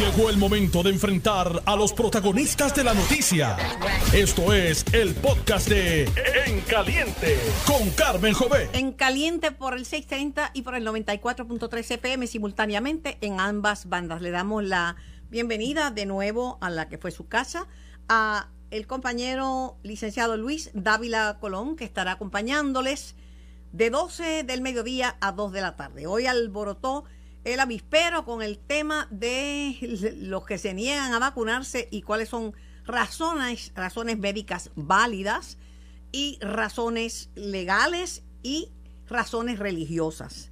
Llegó el momento de enfrentar a los protagonistas de la noticia. Esto es el podcast de En Caliente con Carmen Jové. En Caliente por el 630 y por el 94.3 FM simultáneamente en ambas bandas. Le damos la bienvenida de nuevo a la que fue su casa, a el compañero licenciado Luis Dávila Colón, que estará acompañándoles de 12 del mediodía a 2 de la tarde. Hoy alborotó el avispero con el tema de los que se niegan a vacunarse y cuáles son razones, razones médicas válidas y razones legales y razones religiosas.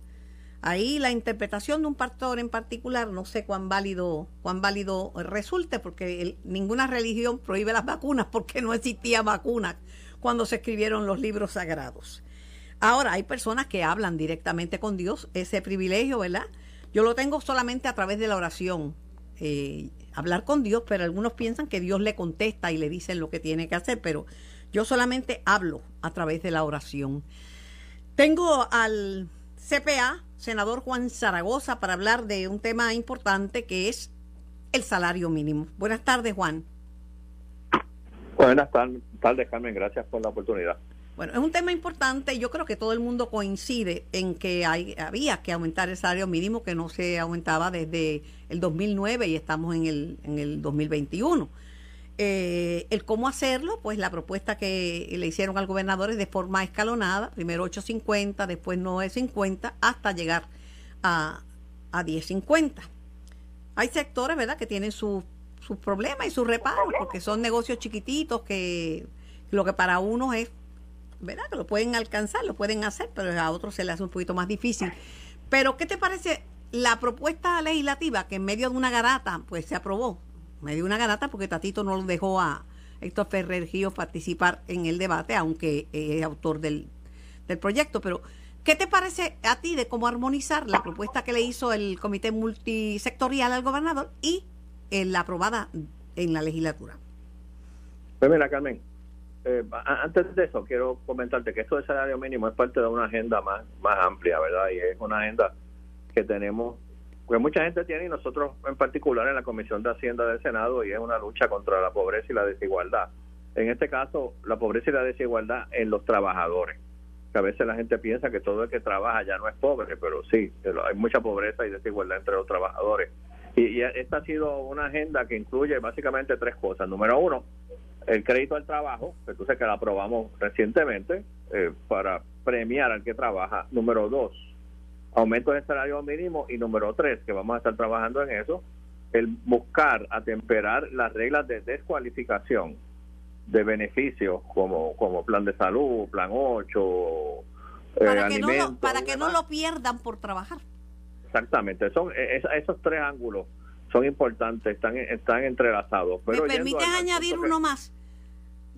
Ahí la interpretación de un pastor en particular, no sé cuán válido, cuán válido resulte, porque ninguna religión prohíbe las vacunas porque no existía vacuna cuando se escribieron los libros sagrados. Ahora, hay personas que hablan directamente con Dios, ese privilegio, ¿verdad? Yo lo tengo solamente a través de la oración, eh, hablar con Dios, pero algunos piensan que Dios le contesta y le dicen lo que tiene que hacer, pero yo solamente hablo a través de la oración. Tengo al CPA, senador Juan Zaragoza, para hablar de un tema importante que es el salario mínimo. Buenas tardes, Juan. Buenas tardes, Carmen. Gracias por la oportunidad. Bueno, es un tema importante. Yo creo que todo el mundo coincide en que hay, había que aumentar el salario mínimo que no se aumentaba desde el 2009 y estamos en el, en el 2021. Eh, el cómo hacerlo, pues la propuesta que le hicieron al gobernador es de forma escalonada, primero 8.50, después 9.50, hasta llegar a, a 10.50. Hay sectores, ¿verdad?, que tienen sus problemas y sus reparos, porque son negocios chiquititos que lo que para unos es ¿verdad? Que lo pueden alcanzar, lo pueden hacer, pero a otros se les hace un poquito más difícil. Pero, ¿qué te parece la propuesta legislativa que en medio de una garata, pues se aprobó? medio de una garata porque Tatito no lo dejó a Héctor Ferrer Gío participar en el debate, aunque es autor del, del proyecto. Pero, ¿qué te parece a ti de cómo armonizar la propuesta que le hizo el Comité Multisectorial al gobernador y la aprobada en la legislatura? Pues mira, Carmen, eh, antes de eso, quiero comentarte que esto del salario mínimo es parte de una agenda más, más amplia, ¿verdad? Y es una agenda que tenemos, que mucha gente tiene y nosotros en particular en la Comisión de Hacienda del Senado y es una lucha contra la pobreza y la desigualdad. En este caso, la pobreza y la desigualdad en los trabajadores. Que a veces la gente piensa que todo el que trabaja ya no es pobre, pero sí, hay mucha pobreza y desigualdad entre los trabajadores. Y, y esta ha sido una agenda que incluye básicamente tres cosas. Número uno, el crédito al trabajo, sabes que la aprobamos recientemente eh, para premiar al que trabaja. Número dos, aumento del salario mínimo. Y número tres, que vamos a estar trabajando en eso, el buscar atemperar las reglas de descualificación de beneficios como, como plan de salud, plan 8, eh, para, que no lo, para que no lo pierdan por trabajar. Exactamente, son eh, esos tres ángulos son importantes, están, están entrelazados. Pero ¿Me permites añadir uno más?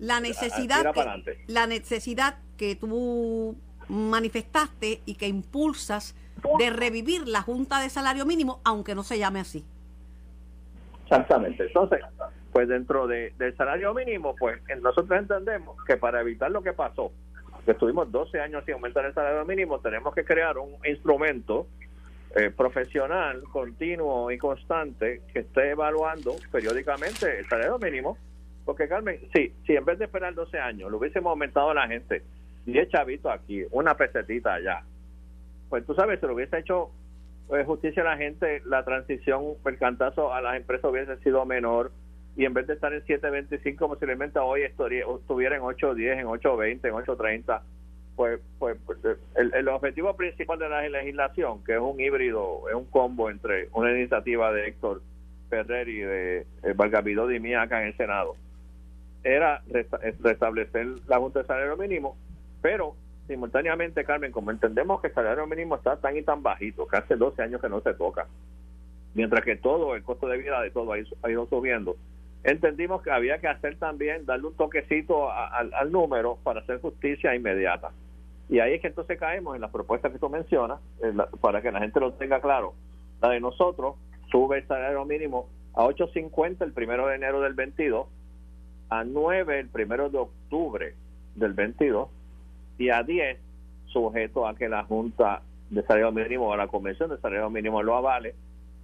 La necesidad que, la necesidad que tú manifestaste y que impulsas de revivir la Junta de Salario Mínimo, aunque no se llame así. Exactamente. Entonces, pues dentro de, del salario mínimo, pues nosotros entendemos que para evitar lo que pasó, que estuvimos 12 años sin aumentar el salario mínimo, tenemos que crear un instrumento eh, profesional, continuo y constante que esté evaluando periódicamente el salario mínimo porque Carmen, sí, si en vez de esperar 12 años lo hubiésemos aumentado a la gente. 10 chavitos aquí, una pesetita allá, pues tú sabes, se lo hubiese hecho eh, justicia a la gente, la transición, el cantazo a las empresas hubiese sido menor. Y en vez de estar en 7.25 posiblemente hoy estuviera en 8.10, en 8.20, en 8.30. Pues, pues, pues el, el, objetivo principal de la legislación, que es un híbrido, es un combo entre una iniciativa de Héctor Ferrer y de eh, y mía acá en el Senado, era restablecer la Junta de Salario Mínimo, pero simultáneamente, Carmen, como entendemos que el salario mínimo está tan y tan bajito, que hace 12 años que no se toca, mientras que todo, el costo de vida de todo ha ido, subiendo, entendimos que había que hacer también, darle un toquecito al número para hacer justicia inmediata. Y ahí es que entonces caemos en la propuesta que tú mencionas, para que la gente lo tenga claro. La de nosotros sube el salario mínimo a 8.50 el primero de enero del 22 a 9 el primero de octubre del 22 y a 10 sujeto a que la Junta de Salario Mínimo o la Convención de Salario Mínimo lo avale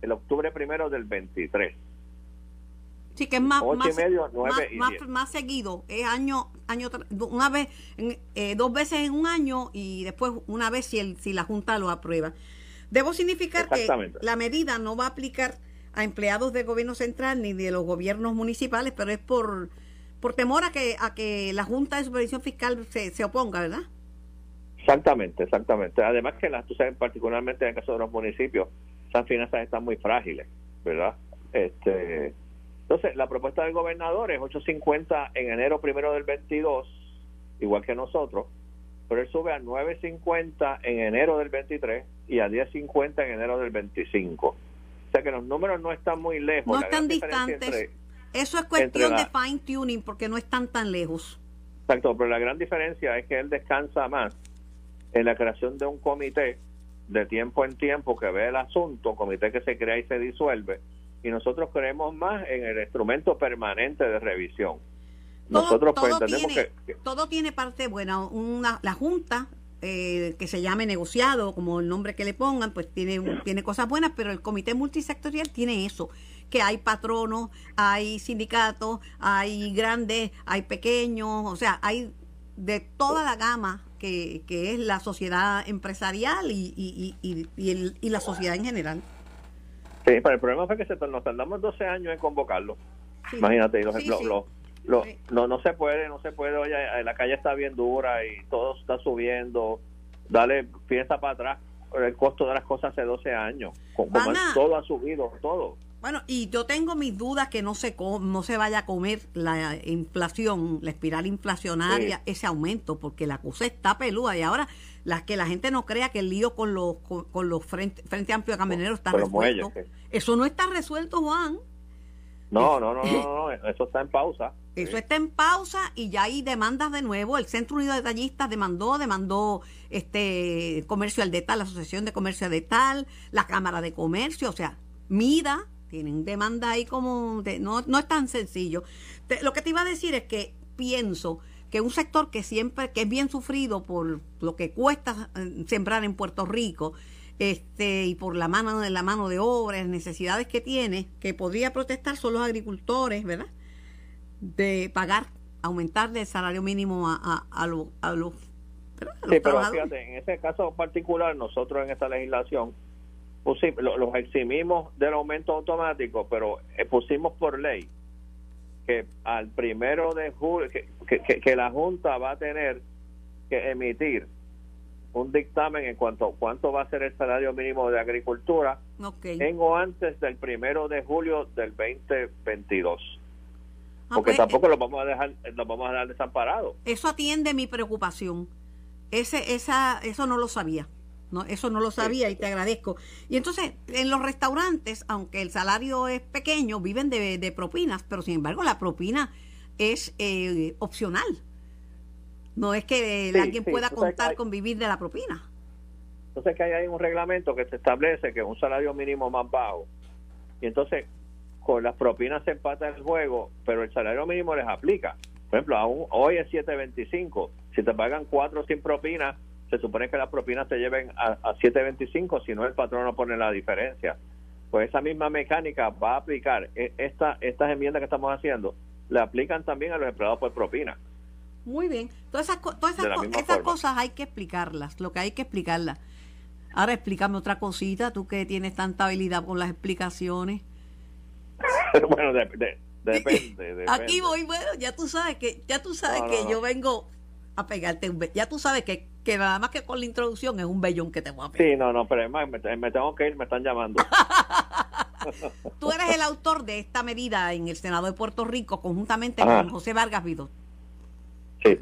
el octubre primero del 23. Sí, que es más, más, medio, más, seguido. Es año, año una vez, eh, dos veces en un año y después una vez si, el, si la Junta lo aprueba. Debo significar que la medida no va a aplicar a empleados del gobierno central ni de los gobiernos municipales, pero es por, por temor a que, a que la Junta de Supervisión Fiscal se, se oponga, ¿verdad? Exactamente, exactamente. Además que las, tú sabes, particularmente en el caso de los municipios, esas finanzas están muy frágiles, ¿verdad? Este, entonces, la propuesta del gobernador es 8.50 en enero primero del 22, igual que nosotros, pero él sube a 9.50 en enero del 23 y a 10.50 en enero del 25. O sea que los números no están muy lejos. No están distantes. entre- Eso es cuestión la- de fine tuning porque no están tan lejos. Exacto, pero la gran diferencia es que él descansa más en la creación de un comité de tiempo en tiempo que ve el asunto, comité que se crea y se disuelve, y nosotros creemos más en el instrumento permanente de revisión. Todo, Nosotros pues entendemos tiene, que, que- todo tiene parte buena. Una, la Junta, eh, que se llame negociado, como el nombre que le pongan, pues tiene, un- tiene cosas buenas, pero el comité multisectorial tiene eso, que hay patronos, hay sindicatos, hay grandes, hay pequeños, o sea, hay de toda la gama que, que es la sociedad empresarial y, y, y, y- y el- y la sociedad en general. sí, pero el problema fue que se, nos tardamos 12 años en convocarlo. Sí. Imagínate, los, Sí, los- sí. los- no, no se puede, no se puede, oye, la calle está bien dura y todo está subiendo, dale fiesta para atrás, el costo de las cosas hace 12 años, como todo ha subido, todo. Bueno, y yo tengo mis dudas que no se co- no se vaya a comer la inflación, la espiral inflacionaria, ese aumento, porque la cosa está peluda y ahora las que la gente no crea que el lío con los con, con los frente, frente amplio de camioneros está resuelto. Eso no está resuelto, Juan. No, no, no, no, eso está en pausa. Eso Sí. está en pausa y ya hay demandas de nuevo. El Centro Unido de Detallistas demandó, demandó este Comercio de Tal, la Asociación de Comercio de Tal, la Cámara de Comercio, o sea, MIDA, tienen demanda ahí como de- no, no es tan sencillo. Te- lo que te iba a decir es que pienso que un sector que siempre, que es bien sufrido por lo que cuesta eh, sembrar en Puerto Rico, este, y por la mano de la mano de obra, las necesidades que tiene, que podría protestar son los agricultores, ¿verdad? de pagar, aumentarle el salario mínimo a, a, a, los- a los, a los Sí, pero fíjate, en ese caso particular, nosotros en esta legislación pusi- lo- los eximimos del aumento automático, pero eh, pusimos por ley que al primero de julio, que, que- que- la Junta va a tener que emitir un dictamen en cuanto a cuánto va a ser el salario mínimo de agricultura Ok. en o antes del primero de julio del 2022. Ah, Porque pues, tampoco los vamos a dejar, los vamos a dejar desamparados. Eso atiende mi preocupación. Ese, esa, eso no lo sabía. No, eso no lo sabía y te agradezco. Y entonces, en los restaurantes, aunque el salario es pequeño, viven de, de propinas, pero sin embargo la propina es eh, opcional. No es que Sí, alguien sí, pueda contar hay- con vivir de la propina. Entonces que hay un reglamento que se establece que es un salario mínimo más bajo. Y entonces con las propinas se empata el juego, pero el salario mínimo les aplica. Por ejemplo, aún hoy es 7.25. Si te pagan 4 sin propina, se supone que las propinas te lleven a, a 7.25, si no el patrón no pone la diferencia. Pues esa misma mecánica va a aplicar. E- Esta, estas enmiendas que estamos haciendo le aplican también a los empleados por propina. Muy bien. Todas esas, todas esas, esas cosas hay que explicarlas, lo que hay que explicarlas. Ahora explícame otra cosita, tú que tienes tanta habilidad con las explicaciones. bueno, de- de- depende, depende. Aquí voy, bueno, ya tú sabes que ya tú sabes No, no, que no. yo vengo a pegarte un ya tú sabes que, que nada más que con la introducción es un bellón que te voy a pegar. Sí, no, no, pero además me, me tengo que ir, me están llamando. Tú eres el autor de esta medida en el Senado de Puerto Rico conjuntamente Ajá. con José Vargas Vidot. Sí.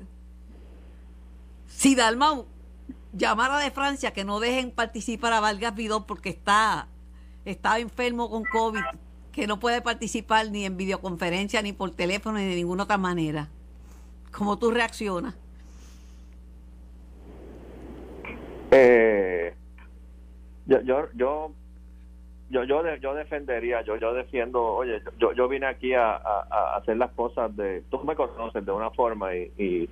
Si Dalmau llamara de Francia que no dejen participar a Vargas Vidot porque está, está enfermo con COVID, que no puede participar ni en videoconferencia, ni por teléfono, ni de ninguna otra manera. ¿Cómo tú reaccionas? Eh, yo, yo, yo, yo, yo, yo defendería, yo, yo defiendo, oye, yo, yo vine aquí a, hacer las cosas de, tú me conoces de una forma y,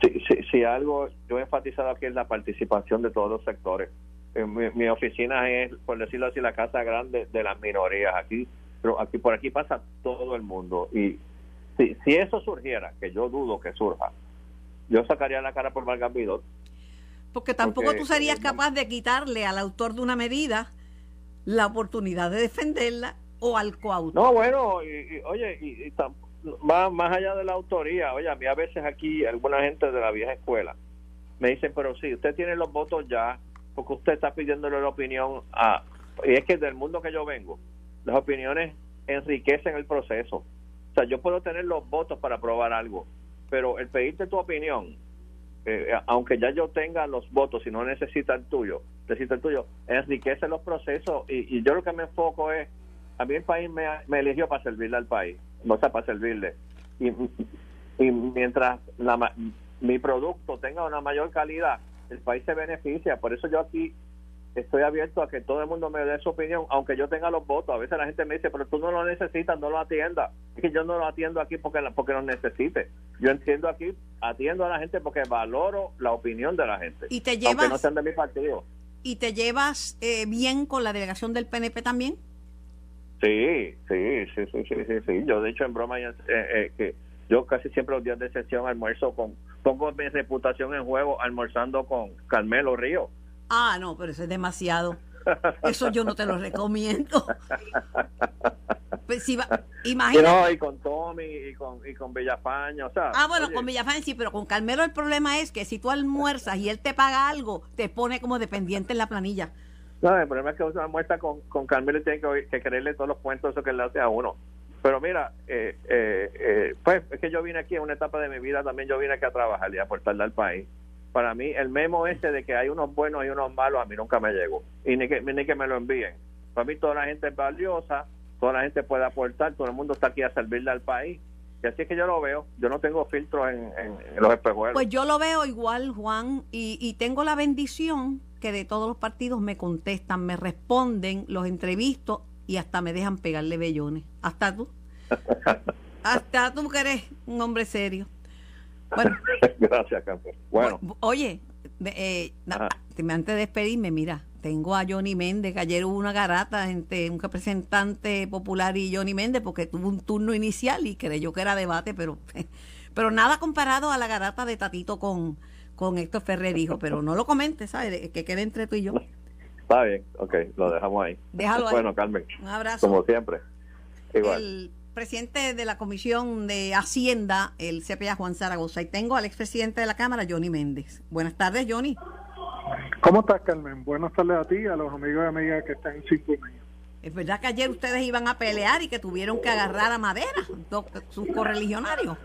si, si, si algo yo he enfatizado aquí es la participación de todos los sectores. eh, mi, oficina es, por decirlo así, la casa grande de las minorías. Aquí, pero aquí por aquí pasa todo el mundo. Y si, si eso surgiera, que yo dudo que surja, yo sacaría la cara por Vidot. Porque tampoco tú serías capaz de quitarle al autor de una medida la oportunidad de defenderla o al coautor. No, bueno, oye, y, más, más allá de la autoría, oye, a mí a veces aquí alguna gente de la vieja escuela me dicen, pero sí, usted tiene los votos ya, porque usted está pidiéndole la opinión a... Y es que del mundo que yo vengo, las opiniones enriquecen el proceso. O sea, yo puedo tener los votos para probar algo, pero el pedirte tu opinión, eh, aunque ya yo tenga los votos y no necesita el tuyo, necesita el tuyo, enriquece los procesos y, y yo lo que me enfoco es, a mí el país me, me eligió para servirle al país, no sea para servirle. Y, y mientras la, mi producto tenga una mayor calidad, el país se beneficia. Por eso yo aquí estoy abierto a que todo el mundo me dé su opinión, aunque yo tenga los votos. A veces la gente me dice, pero tú no lo necesitas, no lo atiendas. Es que yo no lo atiendo aquí porque, porque lo necesite. Yo entiendo aquí, atiendo a la gente porque valoro la opinión de la gente. ¿Y te llevas, no sean de mi partido. ¿Y te llevas eh, bien con la delegación del PNP también? Sí, sí, sí, sí, sí, sí. Yo, de hecho, en broma, eh, eh, que yo casi siempre los días de sesión almuerzo con, pongo mi reputación en juego almorzando con Carmelo Río. Ah, no, pero eso es demasiado. Eso yo no te lo recomiendo. Pues si imagínate. y con Tommy y con, y con Villafaña, o sea. Ah, bueno, con Villafaña sí, pero con Carmelo el problema es que si tú almuerzas y él te paga algo, te pone como dependiente en la planilla. No, el problema es que uno almuerza con, con Carmelo y tiene que, que creerle todos los cuentos eso que le hace a uno. Pero mira, eh, eh, eh, pues es que yo vine aquí en una etapa de mi vida, también yo vine aquí a trabajar y a aportarle al país. Para mí, el memo ese de que hay unos buenos y unos malos, a mí nunca me llegó. Y ni que, ni que me lo envíen. Para mí, toda la gente es valiosa, toda la gente puede aportar, todo el mundo está aquí a servirle al país. Y así es que yo lo veo. Yo no tengo filtros en, los espejuelos. Pues yo lo veo igual, Juan, y, y tengo la bendición que de todos los partidos me contestan, me responden, los entrevisto y hasta me dejan pegarle bellones. Hasta tú. hasta tú que eres un hombre serio. Bueno. Gracias, Campo. Bueno. Oye, eh, antes de despedirme, mira, tengo a Johnny Méndez, que ayer hubo una garata entre un representante popular y Johnny Méndez, porque tuvo un turno inicial y creyó que era debate, pero, pero nada comparado a la garata de Tatito con, con Héctor Ferrer, dijo, pero no lo comentes, ¿sabes? Que quede entre tú y yo. Está bien, ok, lo dejamos ahí. Déjalo ahí. Bueno, Carmen. Un abrazo. Como siempre. Igual. El presidente de la Comisión de Hacienda, el CPA Juan Zaragoza, y tengo al expresidente de la Cámara, Johnny Méndez. Buenas tardes, Johnny. ¿Cómo estás, Carmen? Buenas tardes a ti y a los amigos y amigas que están en sintonía. ¿Es verdad que ayer ustedes iban a pelear y que tuvieron que agarrar a madera sus correligionarios?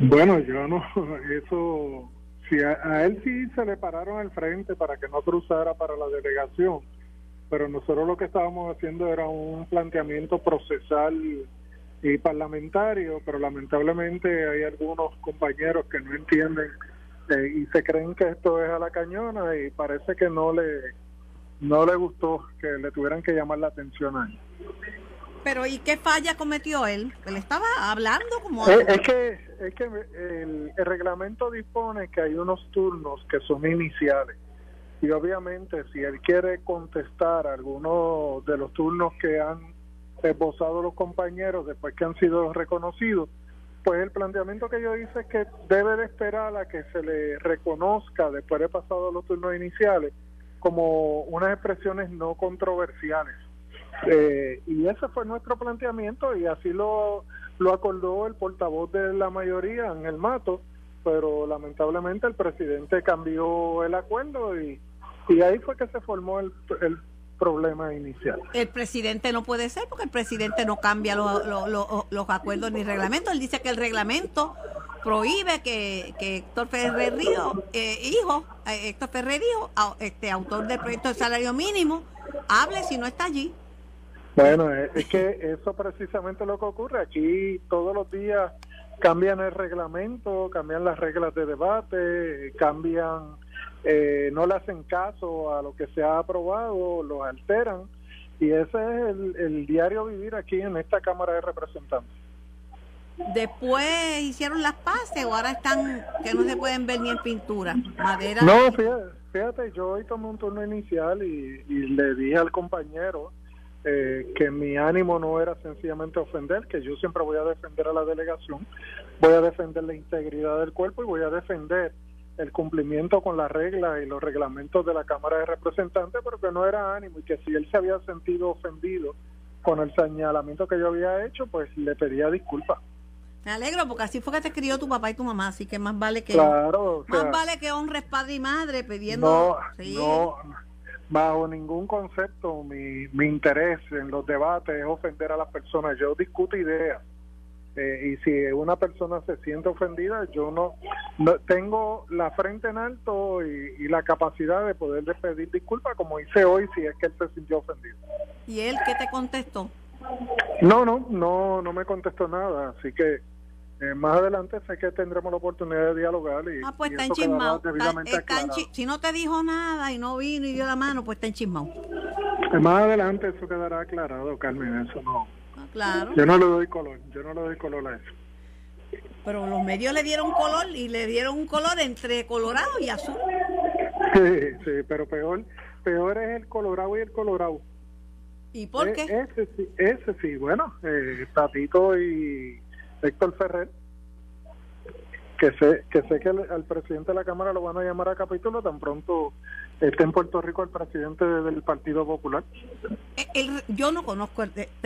Bueno, yo no, eso a, él sí se le pararon al frente para que no cruzara para la delegación, pero nosotros lo que estábamos haciendo era un planteamiento procesal y parlamentario, pero lamentablemente hay algunos compañeros que no entienden eh, y se creen que esto es a la cañona y parece que no le no le gustó que le tuvieran que llamar la atención a él. Pero ¿y qué falla cometió él? Él estaba hablando como... Es, es que, es que el, reglamento dispone que hay unos turnos que son iniciales. Y obviamente si él quiere contestar algunos de los turnos que han esbozado los compañeros después que han sido reconocidos, pues el planteamiento que yo hice es que debe de esperar a que se le reconozca después de pasado los turnos iniciales como unas expresiones no controversiales. Eh, y ese fue nuestro planteamiento y así lo, lo acordó el portavoz de la mayoría en el mato, pero lamentablemente el presidente cambió el acuerdo y, y ahí fue que se formó el problema inicial. El presidente no puede ser porque el presidente no cambia los, los, acuerdos ni reglamentos. Él dice que el reglamento prohíbe que, que Héctor Ferrer Río, eh, hijo, eh, Héctor Ferrer Río, este autor del proyecto de salario mínimo, hable si no está allí. Bueno, es que eso precisamente lo que ocurre. Aquí todos los días cambian el reglamento, cambian las reglas de debate, cambian, eh, no le hacen caso a lo que se ha aprobado, lo alteran. Y ese es el, diario vivir aquí en esta Cámara de Representantes. Después hicieron las paces o ahora están que no se pueden ver ni en pintura, madera. No, fíjate, yo hoy tomé un turno inicial y, le dije al compañero eh, que mi ánimo no era sencillamente ofender, que yo siempre voy a defender a la delegación, voy a defender la integridad del cuerpo y voy a defender el cumplimiento con las reglas y los reglamentos de la Cámara de Representantes, pero que no era ánimo y que si él se había sentido ofendido con el señalamiento que yo había hecho, pues le pedía disculpas. Me alegro porque así fue que te crió tu papá y tu mamá, así que más vale que claro, más vale que honres padre y madre pidiendo no, no bajo ningún concepto mi, mi interés en los debates es ofender a las personas. Yo discuto ideas eh, y si una persona se siente ofendida, yo no, no tengo la frente en alto y, la capacidad de poder pedir disculpas, como hice hoy, si es que él se sintió ofendido. ¿Y él qué te contestó? No, no, no, no me contestó nada, así que eh, más adelante sé que tendremos la oportunidad de dialogar y, ah, pues está enchismado. si no te dijo nada y no vino y dio la mano, pues está enchismado. Eh, más adelante eso quedará aclarado, Carmen, eso no Claro. Yo no le doy color, yo no le doy color a eso. Pero los medios le dieron color y le dieron un color entre colorado y azul. Sí, sí, pero peor, peor es el colorado y el colorado. ¿Y por e, qué? Ese sí, ese sí, bueno, eh, Tatito y Héctor Ferrer, que sé que sé que al presidente de la Cámara lo van a llamar a capítulo tan pronto está en Puerto Rico el presidente del Partido Popular. Eh, yo no conozco,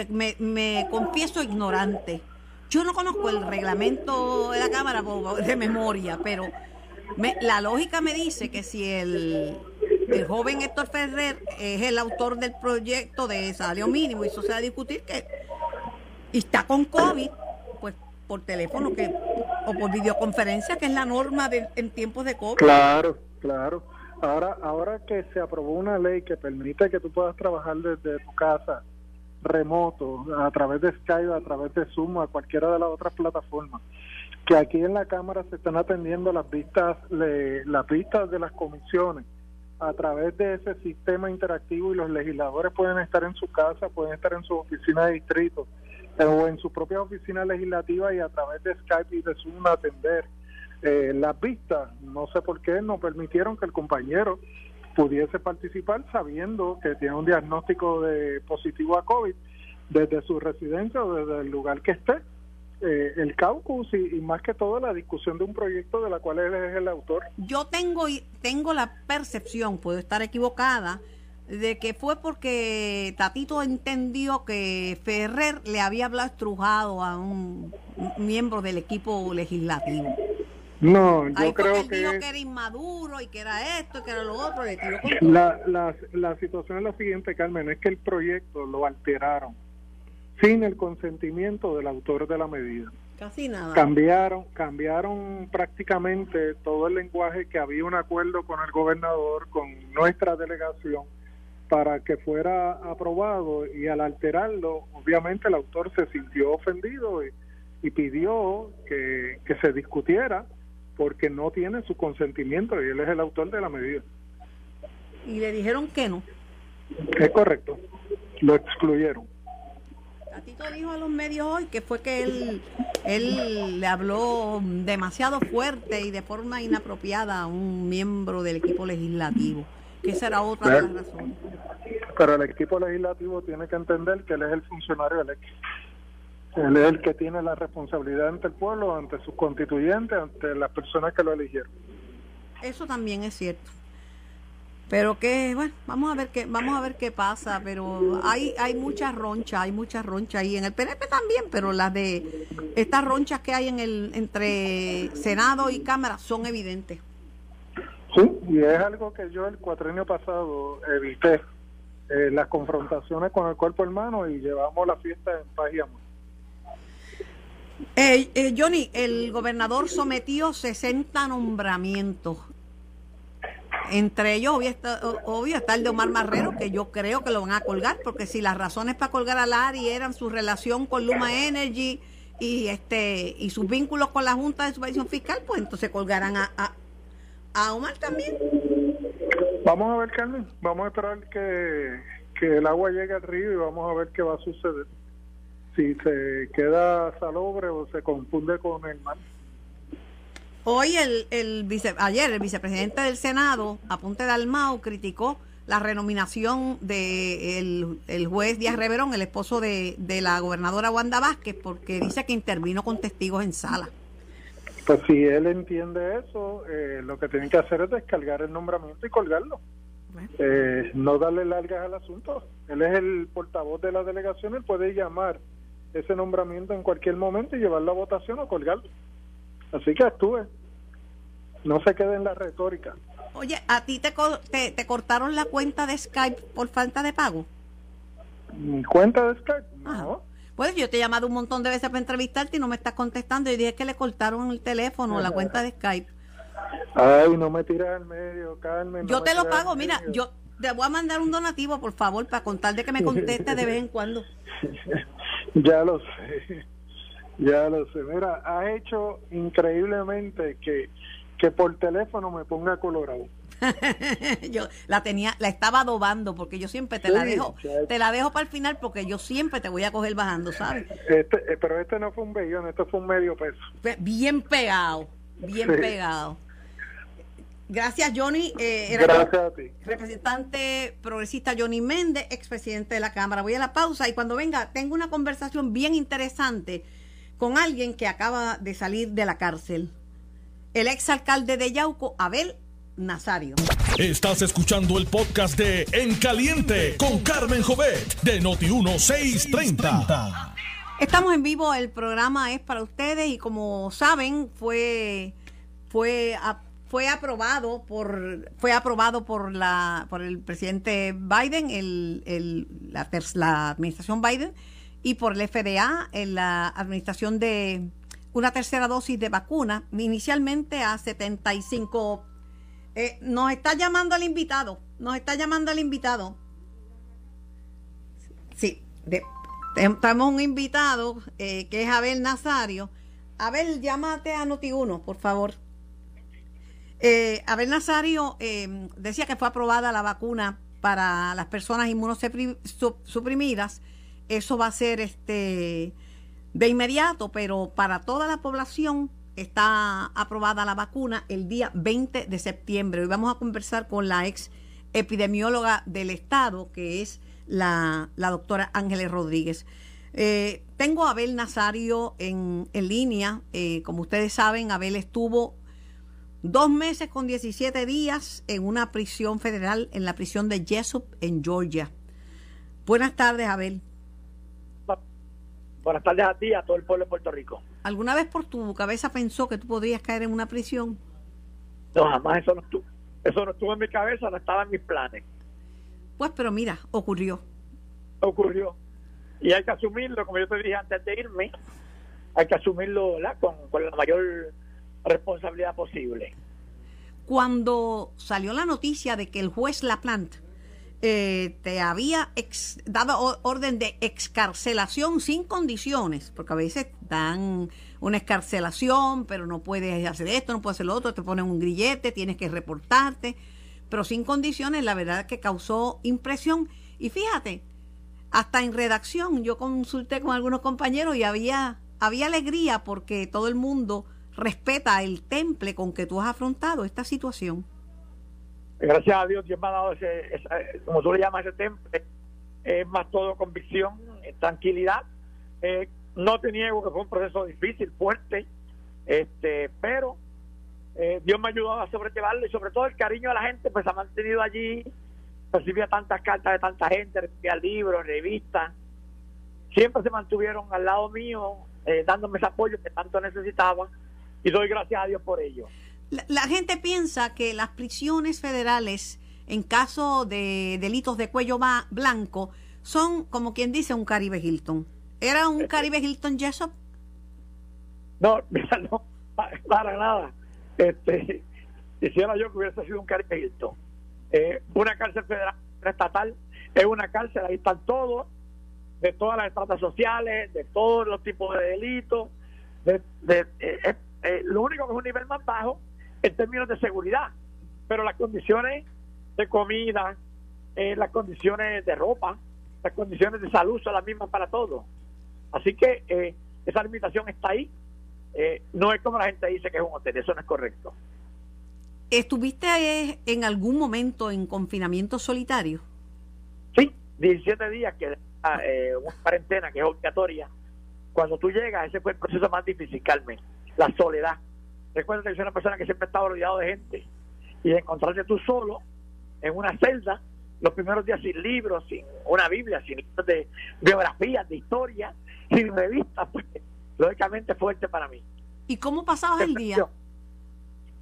me, me confieso ignorante. Yo no conozco el reglamento de la Cámara de memoria, pero la lógica me dice que si el, el joven Héctor Ferrer es el autor del proyecto de salario mínimo y eso se va a discutir que está con COVID, pues por teléfono que o por videoconferencia, que es la norma de, en tiempos de COVID. Claro, claro. Ahora, ahora que se aprobó una ley que permite que tú puedas trabajar desde tu casa remoto, a través de Skype, a través de Zoom, a cualquiera de las otras plataformas, que aquí en la Cámara se están atendiendo las vistas, las vistas de las comisiones a través de ese sistema interactivo y los legisladores pueden estar en su casa, pueden estar en su oficina de distrito o en su propia oficina legislativa y a través de Skype y de Zoom atender eh, las vistas, no sé por qué, no permitieron que el compañero pudiese participar sabiendo que tiene un diagnóstico de positivo a COVID desde su residencia o desde el lugar que esté. Eh, el caucus y, más que todo la discusión de un proyecto de la cual él es el autor. Yo tengo, tengo la percepción, puedo estar equivocada, de que fue porque Tatito entendió que Ferrer le había hablado estrujado a un miembro del equipo legislativo. No, yo creo que... Dijo que era inmaduro y que era esto y que era lo otro. la, la, la situación es la siguiente, Carmen, es que el proyecto lo alteraron sin el consentimiento del autor de la medida. Casi nada. Cambiaron, cambiaron prácticamente todo el lenguaje que había un acuerdo con el gobernador, con nuestra delegación, para que fuera aprobado y al alterarlo, obviamente el autor se sintió ofendido y, y pidió que, que se discutiera porque no tiene su consentimiento y él es el autor de la medida. ¿Y le dijeron que no? Es correcto, lo excluyeron. Tatito dijo a los medios hoy que fue que él, él le habló demasiado fuerte y de forma inapropiada a un miembro del equipo legislativo, que esa era otra de las razones. Pero el equipo legislativo tiene que entender que él es el funcionario electo. Él es el que tiene la responsabilidad ante el pueblo, ante sus constituyentes, ante las personas que lo eligieron. Eso también es cierto. Pero que, bueno, vamos a ver qué, vamos a ver qué pasa, pero hay, hay muchas ronchas, hay muchas ronchas ahí en el PNP también, pero las de estas ronchas que hay en el, entre Senado y Cámara son evidentes. Sí, y es algo que yo el cuatrenio pasado evité, eh, las confrontaciones con el cuerpo hermano y llevamos la fiesta en paz y amor. Eh, eh, Johnny, el gobernador sometió 60 nombramientos. Entre ellos, obvio está, obvio está el de Omar Marrero, que yo creo que lo van a colgar, porque si las razones para colgar a Lari eran su relación con Luma Energy y este y sus vínculos con la Junta de Supervisión Fiscal, pues entonces colgarán a, a, Omar también. Vamos a ver, Carmen, vamos a esperar que, que el agua llegue al río y vamos a ver qué va a suceder si se queda salobre o se confunde con el mal. Hoy, el, el vice, ayer, el vicepresidente del Senado, Apunte Dalmau, criticó la renominación de el, juez Díaz Reverón, el esposo de, de, la gobernadora Wanda Vázquez, porque dice que intervino con testigos en sala. Pues si él entiende eso, eh, lo que tienen que hacer es descargar el nombramiento y colgarlo. Eh, no darle largas al asunto. Él es el portavoz de la delegación, él puede llamar ese nombramiento en cualquier momento y llevar la votación o colgarlo. Así que actúe. No se quede en la retórica. Oye, ¿a ti te, te, cortaron la cuenta de Skype por falta de pago? ¿Cuenta de Skype? No. Pues yo te he llamado un montón de veces para entrevistarte y no me estás contestando. Y dije que le cortaron el teléfono, la cuenta de Skype. Ay, no me tiras al medio, Carmen. yo te lo pago, mira, yo te voy a mandar un donativo, por favor, para contar de que me conteste de vez en cuando. ya lo sé, ya lo sé. Mira, ha hecho increíblemente que, que por teléfono me ponga colorado. yo la tenía, la estaba adobando porque yo siempre te la dejo, te la dejo para el final porque yo siempre te voy a coger bajando, ¿sabes? Este, eh, pero este no fue un bellón, esto fue un medio peso. Bien pegado, bien pegado. Gracias, Johnny. Eh, Gracias a ti. Representante progresista Johnny Méndez, expresidente de la Cámara. Voy a la pausa y cuando venga, tengo una conversación bien interesante con alguien que acaba de salir de la cárcel. El exalcalde de Yauco, Abel Nazario. Estás escuchando el podcast de En Caliente con Carmen Jovet de Noti1630. Estamos en vivo, el programa es para ustedes y como saben, fue, fue fue aprobado por fue aprobado por la por el presidente Biden el, el, la, la, administración Biden y por el FDA en la administración de una tercera dosis de vacuna inicialmente a 75 eh, nos está llamando al invitado nos está llamando al invitado. Sí tenemos un invitado eh, que es Abel Nazario. Abel llámate a Noti1 por favor. Eh, Abel Nazario eh, decía que fue aprobada la vacuna para las personas inmunosuprimidas. Eso va a ser este de inmediato, pero para toda la población está aprobada la vacuna el día 20 de septiembre. Hoy vamos a conversar con la ex epidemióloga del Estado, que es la, doctora Ángeles Rodríguez. Eh, tengo a Abel Nazario en, en línea. Eh, como ustedes saben, Abel estuvo Dos meses con 17 días en una prisión federal, en la prisión de Jessup, en Georgia. Buenas tardes, Abel. Buenas tardes a ti y a todo el pueblo de Puerto Rico. ¿Alguna vez por tu cabeza pensó que tú podrías caer en una prisión? No, jamás eso no estuvo. Eso no estuvo en mi cabeza, no estaba en mis planes. Pues, pero mira, ocurrió. Ocurrió. Y hay que asumirlo, como yo te dije antes de irme, hay que asumirlo Con, con la mayor responsabilidad posible. Cuando salió la noticia de que el juez Laplante eh, te había dado orden de excarcelación sin condiciones, porque a veces dan una excarcelación, pero no puedes hacer esto, no puedes hacer lo otro, te ponen un grillete, tienes que reportarte, pero sin condiciones, la verdad que causó impresión. Y fíjate, hasta en redacción yo consulté con algunos compañeros y había, había alegría porque todo el mundo respeta el temple con que tú has afrontado esta situación. Gracias a Dios, Dios me ha dado ese, como tú le llamas, ese temple, es más todo convicción, tranquilidad. Eh, no te niego que fue un proceso difícil, fuerte, este, pero eh, Dios me ayudado a sobrellevarlo y sobre todo el cariño de la gente, pues ha mantenido allí, recibía tantas cartas de tanta gente, recibía libros, revistas, siempre se mantuvieron al lado mío, eh, dándome ese apoyo que tanto necesitaba y doy gracias a Dios por ello. La, gente piensa que las prisiones federales en caso de delitos de cuello blanco son como quien dice un Caribe Hilton. ¿Era un Caribe Hilton Jessup? No, mira, no, para, nada. Este, quisiera yo que hubiese sido un Caribe Hilton. Eh, una cárcel federal estatal es una cárcel, ahí están todos, de todas las estratas sociales, de todos los tipos de delitos, de, de, eh, eh, lo único que es un nivel más bajo en términos de seguridad, pero las condiciones de comida, eh, las condiciones de ropa, las condiciones de salud son las mismas para todos. Así que eh, esa limitación está ahí. Eh, no es como la gente dice que es un hotel, eso no es correcto. ¿Estuviste en algún momento en confinamiento solitario? Sí, 17 días que una cuarentena que es obligatoria. Cuando tú llegas, ese fue el proceso más difícil, Carmen, la soledad. Recuerda que soy una persona que siempre estaba rodeado de gente y encontrarte tú solo en una celda los primeros días sin libros, sin una Biblia, sin libros de biografías, de historia, sin revistas, pues lógicamente fuerte para mí. ¿Y cómo pasabas el día?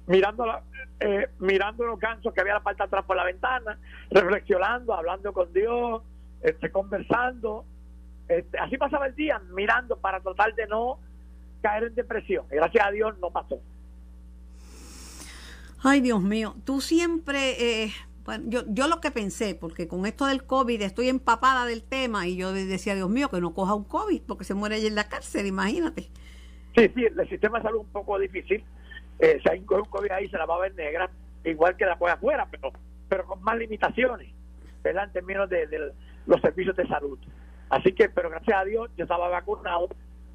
Mirando, la, eh, mirando los gansos que había la parte atrás por la ventana, reflexionando, hablando con Dios, este, conversando. Este, así pasaba el día, mirando para tratar de no caer en depresión. Y gracias a Dios no pasó. Ay, Dios mío, tú siempre, eh, bueno, yo, yo lo que pensé, porque con esto del COVID estoy empapada del tema y yo decía, Dios mío, que no coja un COVID porque se muere allí en la cárcel, imagínate. Sí, sí, el sistema de salud un poco difícil. Eh, si hay un COVID ahí se la va a ver negra, igual que la puede afuera, pero, pero con más limitaciones, ¿verdad? En términos de, de los servicios de salud. Así que, pero gracias a Dios, yo estaba vacunado.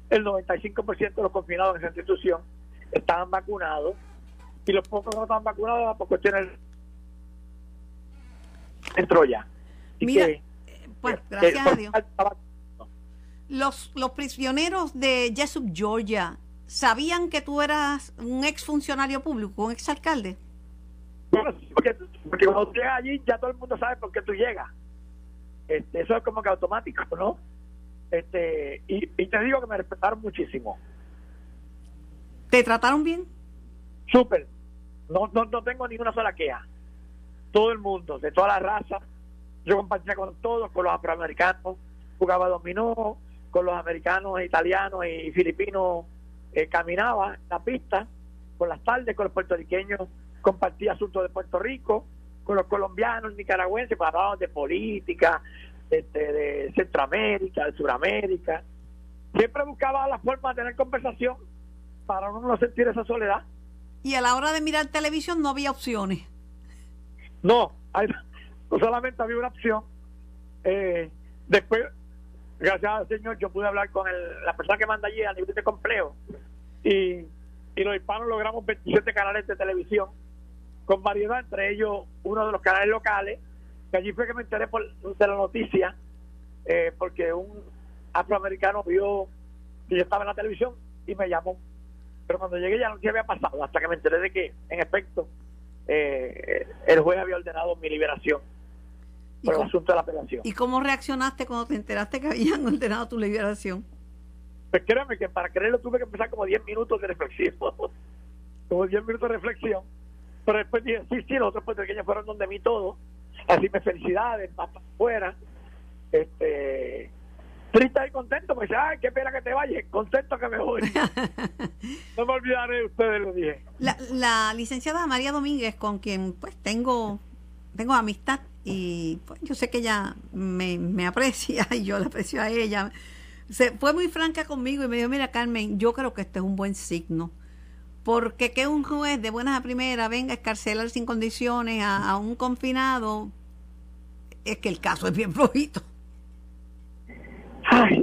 El 95% de los confinados en esa institución estaban vacunados y los pocos no estaban vacunados por cuestiones entró ya. Así Mira, que, eh, pues eh, gracias a Dios. Los, los prisioneros de Jesup, Georgia, ¿sabían que tú eras un ex funcionario público, un ex alcalde? Bueno, porque, porque cuando tú llegas allí ya todo el mundo sabe por qué tú llegas. Este, eso es como que automático, ¿no? Este, y, y te digo que me respetaron muchísimo. ¿Te trataron bien? Súper. No, no, no tengo ninguna sola queja. Todo el mundo, de toda la raza. Yo compartía con todos, con los afroamericanos, jugaba dominó, con los americanos, italianos y filipinos eh, caminaba en la pista, por las tardes, con los puertorriqueños compartía asuntos de Puerto Rico, con los colombianos, nicaragüenses, pues hablábamos de política, este, de Centroamérica, de Suramérica. Siempre buscaba la forma de tener conversación para uno no sentir esa soledad. Y a la hora de mirar televisión no había opciones. No, hay- no solamente había una opción. Eh, después, gracias al Señor, yo pude hablar con el- la persona que manda allí a nivel de complejo y, y los hispanos logramos 27 canales de televisión con variedad, entre ellos uno de los canales locales, que allí fue que me enteré por, de la noticia, eh, porque un afroamericano vio que yo estaba en la televisión y me llamó. Pero cuando llegué ya no se había pasado, hasta que me enteré de que, en efecto, eh, el juez había ordenado mi liberación ¿Y por el asunto de la apelación. ¿Y cómo reaccionaste cuando te enteraste que habían ordenado tu liberación? Pues créeme que para creerlo tuve que empezar como 10 minutos de reflexión. como 10 minutos de reflexión. Pero después dije, sí, sí, los otros puertorriqueños fueron donde mí todo. Así me felicidades, más para afuera. Este, triste y contento, pues, ay, qué pena que te vayas, contento que me voy. no me olvidaré de ustedes, lo dije. La, la licenciada María Domínguez, con quien pues tengo, tengo amistad y pues, yo sé que ella me, me aprecia y yo la aprecio a ella. Se, fue muy franca conmigo y me dijo, mira Carmen, yo creo que este es un buen signo. Porque que un juez de buenas a primera venga a escarcelar sin condiciones a, a un confinado, es que el caso es bien flojito.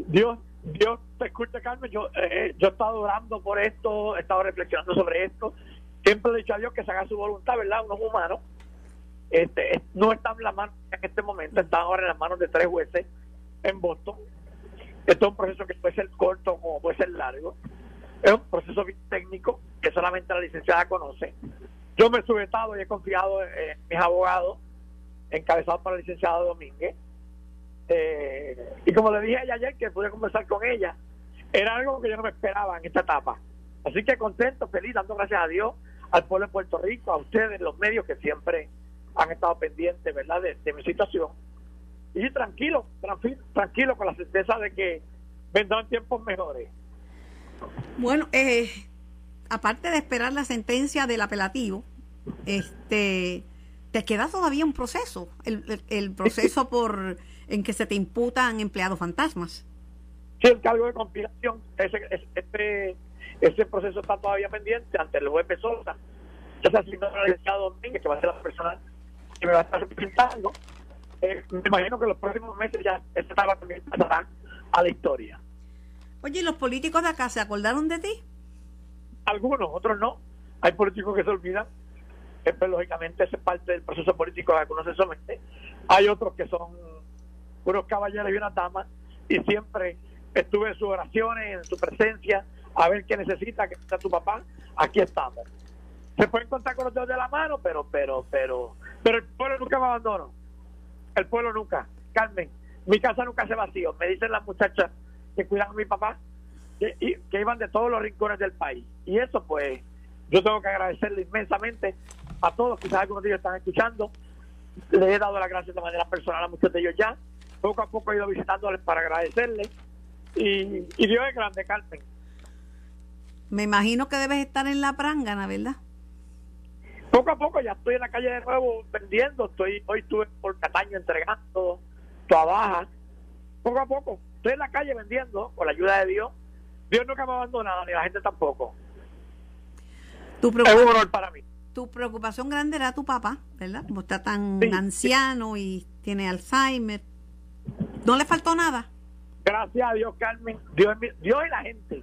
Dios, Dios te escucha, Carmen. Yo, eh, yo he estado orando por esto, he estado reflexionando sobre esto. Siempre he dicho a Dios que se haga su voluntad, ¿verdad? Uno es humano. Este, es- no está en las manos en este momento, está ahora en las manos de tres jueces en Boston. Esto es un proceso que puede ser corto como puede ser largo. Es un proceso técnico que solamente la licenciada conoce. Yo me he sujetado y he confiado en mis abogados, encabezados por la licenciada Domínguez. Eh, y como le dije a ella ayer que pude conversar con ella, era algo que yo no me esperaba en esta etapa. Así que contento, feliz, dando gracias a Dios, al pueblo de Puerto Rico, a ustedes, los medios que siempre han estado pendientes, ¿verdad?, de, de mi situación. Y tranquilo, tranquilo, con la certeza de que vendrán tiempos mejores. Bueno, eh, aparte de esperar la sentencia del apelativo, este, te queda todavía un proceso, el, el- el proceso por en que se te imputan empleados fantasmas. Sí, el cargo de compilación, ese, ese, ese, ese proceso está todavía pendiente ante el juez Besosa. Ya se asignó a la licenciada Domínguez, que va a ser la persona que me va a estar representando. Eh, me imagino que los próximos meses ya esta etapa también pasará a la historia. Oye, ¿y los políticos de acá se acordaron de ti? Algunos, otros no. Hay políticos que se olvidan. Eh, pero, lógicamente, ese es parte del proceso político a que uno se somete. Hay otros que son unos caballeros y unas damas y siempre estuve en sus oraciones, en su presencia, a ver qué necesita, que está tu papá, aquí estamos. Se pueden contar con los dedos de la mano, pero, pero, pero, pero el pueblo nunca me abandonó. El pueblo nunca. Carmen, mi casa nunca se vació. Me dicen las muchachas que cuidan a mi papá, que, que iban de todos los rincones del país. Y eso, pues, yo tengo que agradecerle inmensamente a todos, quizás algunos de ellos están escuchando. Les he dado las gracias de manera personal a muchos de ellos ya. Poco a poco he ido visitándoles para agradecerles. Y, y Dios es grande, Carmen. Me imagino que debes estar en la prangana, ¿verdad? Poco a poco ya estoy en la calle de nuevo vendiendo. Estoy Hoy estuve por Cataño entregando trabaja. Poco a poco. Estoy en la calle vendiendo con la ayuda de Dios. Dios nunca me ha abandonado, ni la gente tampoco. Tu es un honor para mí. Tu preocupación grande era tu papá, ¿verdad? Como está tan anciano y tiene Alzheimer. ¿No le faltó nada? Gracias a Dios, Carmen. Dios, Dios y la gente.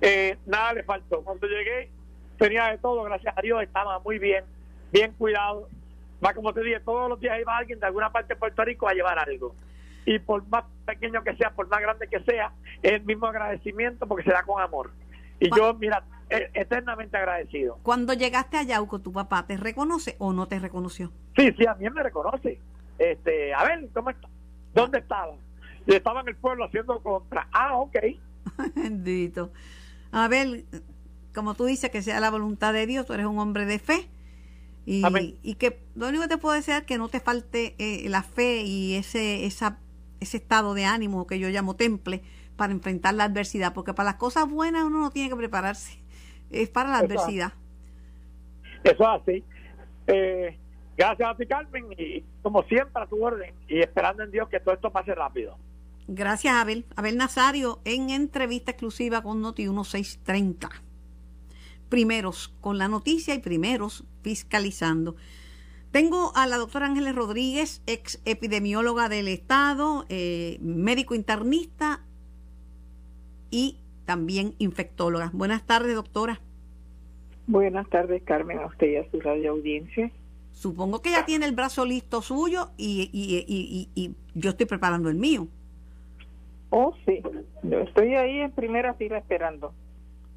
Eh, nada le faltó. Cuando llegué, tenía de todo, gracias a Dios, estaba muy bien, bien cuidado. Va como te dije, todos los días iba alguien de alguna parte de Puerto Rico a llevar algo. Y por más pequeño que sea, por más grande que sea, es el mismo agradecimiento porque se da con amor. Y yo, mira, e, eternamente agradecido. Cuando llegaste a Yauco, ¿tu papá te reconoce o no te reconoció? Sí, sí, a mí me reconoce. Este, a ver, ¿cómo está? ¿Dónde estaba? Y estaba en el pueblo haciendo contra. Ah, ok. Bendito. A ver, como tú dices, que sea la voluntad de Dios, tú eres un hombre de fe. Y, y que lo único que te puedo decir es que no te falte eh, la fe y ese, esa, ese estado de ánimo que yo llamo temple para enfrentar la adversidad, porque para las cosas buenas uno no tiene que prepararse, es para la adversidad. Eso es así. Eh, gracias a ti, Carmen, y como siempre a tu orden, y esperando en Dios que todo esto pase rápido. Gracias, Abel. Abel Nazario, en entrevista exclusiva con Noti 1630 primeros con la noticia y primeros fiscalizando. Tengo a la doctora Ángeles Rodríguez, ex epidemióloga del Estado, eh, médico internista y también infectóloga. Buenas tardes, doctora. Buenas tardes, Carmen, a usted y a su radio audiencia. Supongo que ya tiene el brazo listo suyo y, y, y yo estoy preparando el mío. Oh, sí, yo estoy ahí en primera fila esperando.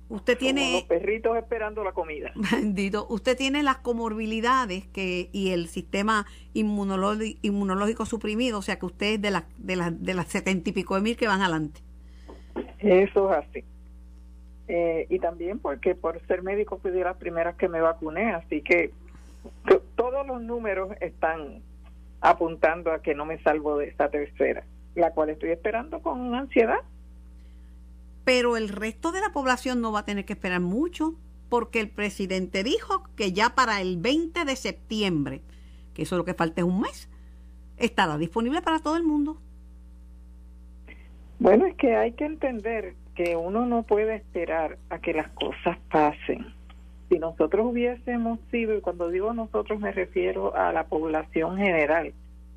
Usted tiene los perritos esperando la comida. Bendito. Usted tiene las comorbilidades que y el sistema inmunológico, inmunológico suprimido, o sea que usted es de las de las de las setenta y pico de mil que van adelante. Eso es así. Eh, y también porque por ser médico fui de las primeras que me vacuné, así que todos los números están apuntando a que no me salvo de esta tercera, la cual estoy esperando con ansiedad pero el resto de la población no va a tener que esperar mucho porque el presidente dijo que ya para el 20 de septiembre, que eso es lo que falta es un mes, estará disponible para todo el mundo. Bueno, es que hay que entender que uno no puede esperar a que las cosas pasen. Si nosotros hubiésemos sido, y cuando digo nosotros me refiero a la población general,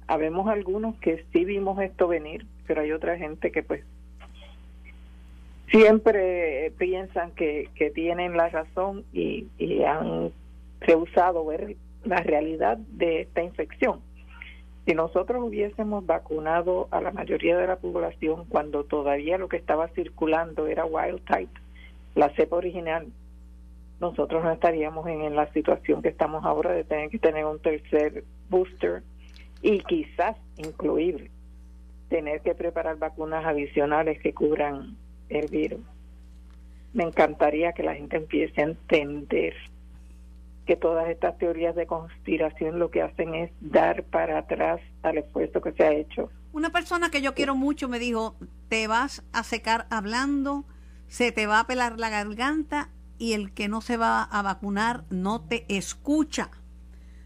habemos algunos que sí vimos esto venir, pero hay otra gente que pues siempre piensan que, que tienen la razón y, y han rehusado ver la realidad de esta infección. Si nosotros hubiésemos vacunado a la mayoría de la población cuando todavía lo que estaba circulando era wild type, la cepa original, nosotros no estaríamos en, la situación que estamos ahora de tener que tener un tercer booster y quizás incluir tener que preparar vacunas adicionales que cubran el virus. Me encantaría que la gente empiece a entender que todas estas teorías de conspiración lo que hacen es dar para atrás al esfuerzo que se ha hecho. Una persona que yo quiero mucho me dijo, te vas a secar hablando, se te va a pelar la garganta y el que no se va a vacunar no te escucha,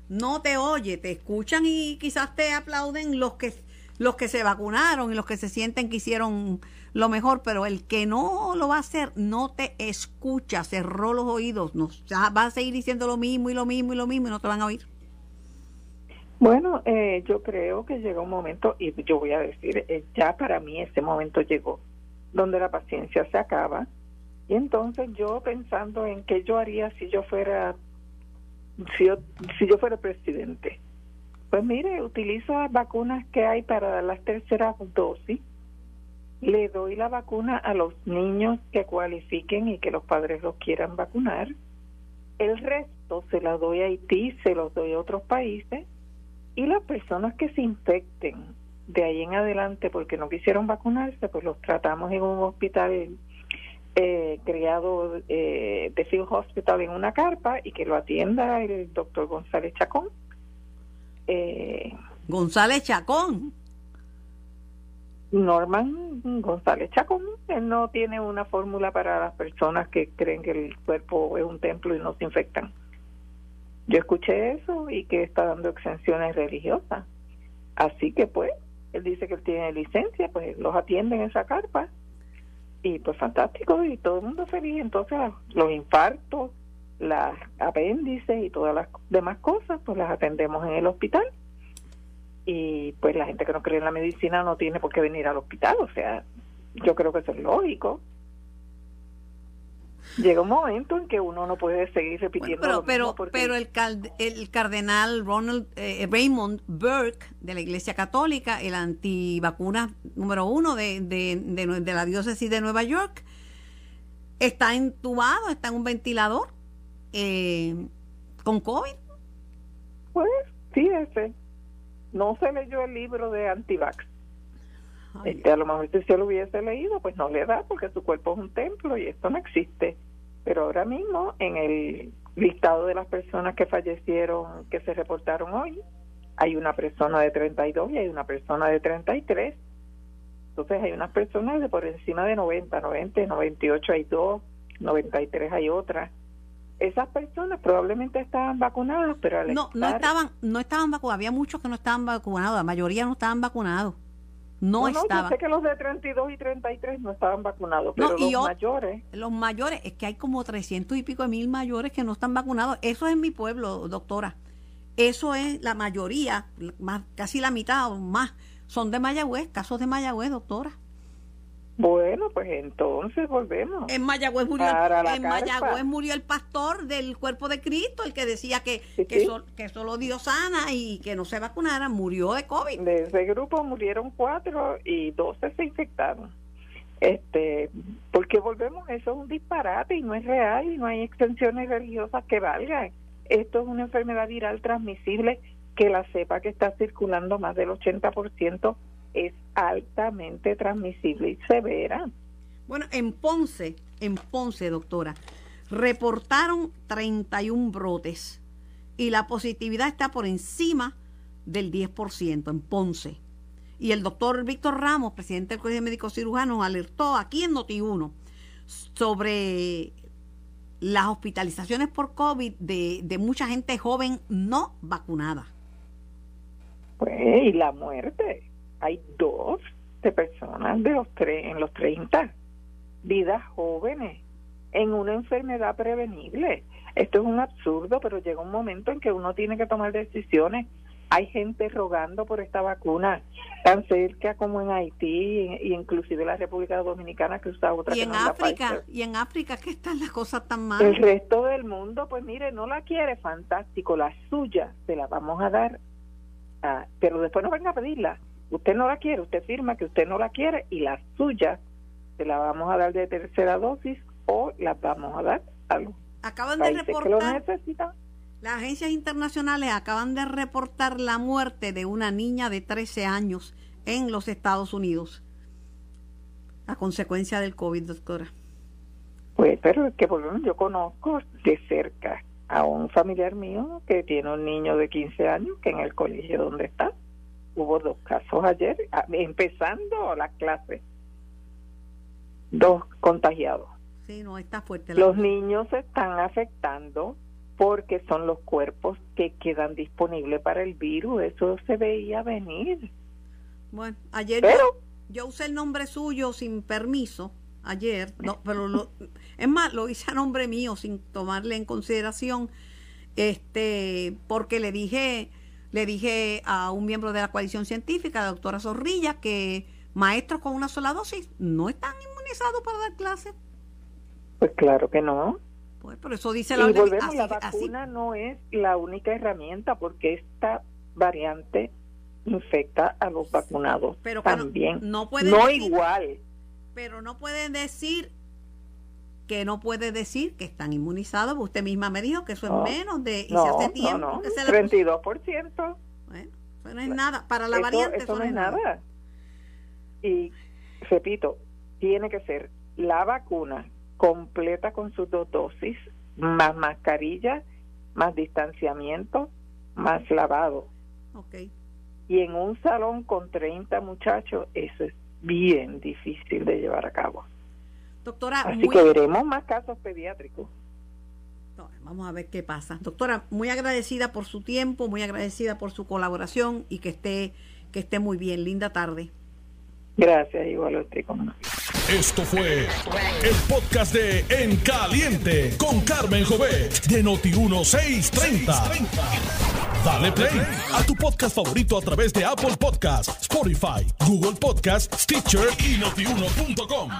no te oye, te escuchan y quizás te aplauden los que los que se vacunaron y los que se sienten que hicieron lo mejor, pero el que no lo va a hacer no te escucha, cerró los oídos, no, va a seguir diciendo lo mismo y lo mismo y lo mismo y no te van a oír. Bueno, eh, yo creo que llega un momento, y yo voy a decir, eh, ya para mí ese momento llegó, donde la paciencia se acaba. Y entonces yo pensando en qué yo haría si yo fuera si yo, si yo fuera presidente. Pues mire, utilizo las vacunas que hay para las terceras dosis. Le doy la vacuna a los niños que cualifiquen y que los padres los quieran vacunar. El resto se la doy a Haití, se los doy a otros países. Y las personas que se infecten de ahí en adelante porque no quisieron vacunarse, pues los tratamos en un hospital eh, creado eh, de Field Hospital en una carpa y que lo atienda el doctor González Chacón. Eh, González Chacón. Norman González Chacón, él no tiene una fórmula para las personas que creen que el cuerpo es un templo y no se infectan. Yo escuché eso y que está dando exenciones religiosas. Así que pues, él dice que él tiene licencia, pues los atiende en esa carpa y pues fantástico y todo el mundo feliz. Entonces los infartos, las apéndices y todas las demás cosas, pues las atendemos en el hospital. Y pues la gente que no cree en la medicina no tiene por qué venir al hospital. O sea, yo creo que eso es lógico llega un momento en que uno no puede seguir repitiendo pero pero pero el, el cardenal Ronald eh, Raymond Burke de la Iglesia Católica el antivacuna número uno de, de, de, la diócesis de Nueva York está entubado está en un ventilador eh, con COVID. Pues fíjese no se leyó el libro de antivax este, a lo mejor si se lo hubiese leído, pues no le da porque su cuerpo es un templo y esto no existe. Pero ahora mismo en el listado de las personas que fallecieron, que se reportaron hoy, hay una persona de 32 y hay una persona de 33. Entonces hay unas personas de por encima de 90, 90, 98 hay dos, 93 hay otra. Esas personas probablemente estaban vacunadas, pero al no, no estaban, no estaban vacunados. Había muchos que no estaban vacunados, la mayoría no estaban vacunados no, no yo sé que los de 32 y 33 no estaban vacunados, pero los mayores. Los mayores, es que hay como 300 y pico de mil mayores que no están vacunados. Eso es en mi pueblo, doctora. Eso es la mayoría, más, casi la mitad o más, son de Mayagüez, casos de Mayagüez, doctora. Bueno, pues entonces volvemos. En Mayagüez murió, en Mayagüez murió el pastor del cuerpo de Cristo, el que decía que, que, solo Dios sana y que no se vacunara, murió de COVID. De ese grupo murieron cuatro y doce se infectaron. Este, porque volvemos, eso es un disparate y no es real y no hay extensiones religiosas que valgan. Esto es una enfermedad viral transmisible que la cepa que está circulando más del 80% es altamente transmisible y severa. Bueno, en Ponce, en Ponce, doctora, reportaron 31 brotes y la positividad está por encima del 10% en Ponce. Y el doctor Víctor Ramos, presidente del Colegio de Médicos Cirujanos, alertó aquí en Noti1 sobre las hospitalizaciones por COVID de, de mucha gente joven no vacunada. Pues, y la muerte hay dos de personas de los tres, en los 30, vidas jóvenes, en una enfermedad prevenible. Esto es un absurdo, pero llega un momento en que uno tiene que tomar decisiones. Hay gente rogando por esta vacuna tan cerca como en Haití e inclusive la República Dominicana que usa otra. Y en África, y en África que están las cosas tan mal. El resto del mundo, pues mire, no la quiere, fantástico, la suya se la vamos a dar, pero después no venga a pedirla usted no la quiere, usted firma que usted no la quiere y la suya se la vamos a dar de tercera dosis o la vamos a dar a los acaban de reportar las agencias internacionales acaban de reportar la muerte de una niña de 13 años en los Estados Unidos a consecuencia del COVID, doctora. Pues, pero es que por lo menos yo conozco de cerca a un familiar mío que tiene un niño de 15 años que en el colegio donde está Hubo dos casos ayer, empezando la clase. Dos contagiados. Sí, no, está fuerte. los niños se están afectando porque son los cuerpos que quedan disponibles para el virus. Eso se veía venir. Bueno, ayer yo, yo, usé el nombre suyo sin permiso, ayer, no, pero lo, es más, lo hice a nombre mío sin tomarle en consideración, este, porque le dije le dije a un miembro de la coalición científica, la doctora Zorrilla, que maestros con una sola dosis no están inmunizados inmunizado para dar clases? Pues claro que no. Pues por eso dice la y volvemos, así- la así- vacuna no es la única herramienta porque esta variante infecta a los vacunados Pero no- también. no puede No decir- igual. pero no pueden decir que no puede decir que están inmunizados, usted misma me dijo que eso No, es menos de y No, se hace no, tiempo no. que se le 32%. Bueno, eso no es nada para la eso, variante eso no es nada. Y repito, tiene que ser la vacuna completa con sus dos dosis, más mascarilla, más distanciamiento, más lavado. Y en un salón con 30 muchachos, eso es bien difícil de llevar a cabo. Doctora, Así muy- que veremos más casos pediátricos. No, Vamos a ver qué pasa. Doctora, muy agradecida por su tiempo, muy agradecida por su colaboración y que esté que esté muy bien. Linda tarde. Gracias, igual a usted. cómo no. Esto fue el podcast de En Caliente con Carmen Jovet de Noti1630. Dale play a tu podcast favorito a través de Apple Podcasts, Spotify, Google Podcasts, Stitcher y notiuno.com.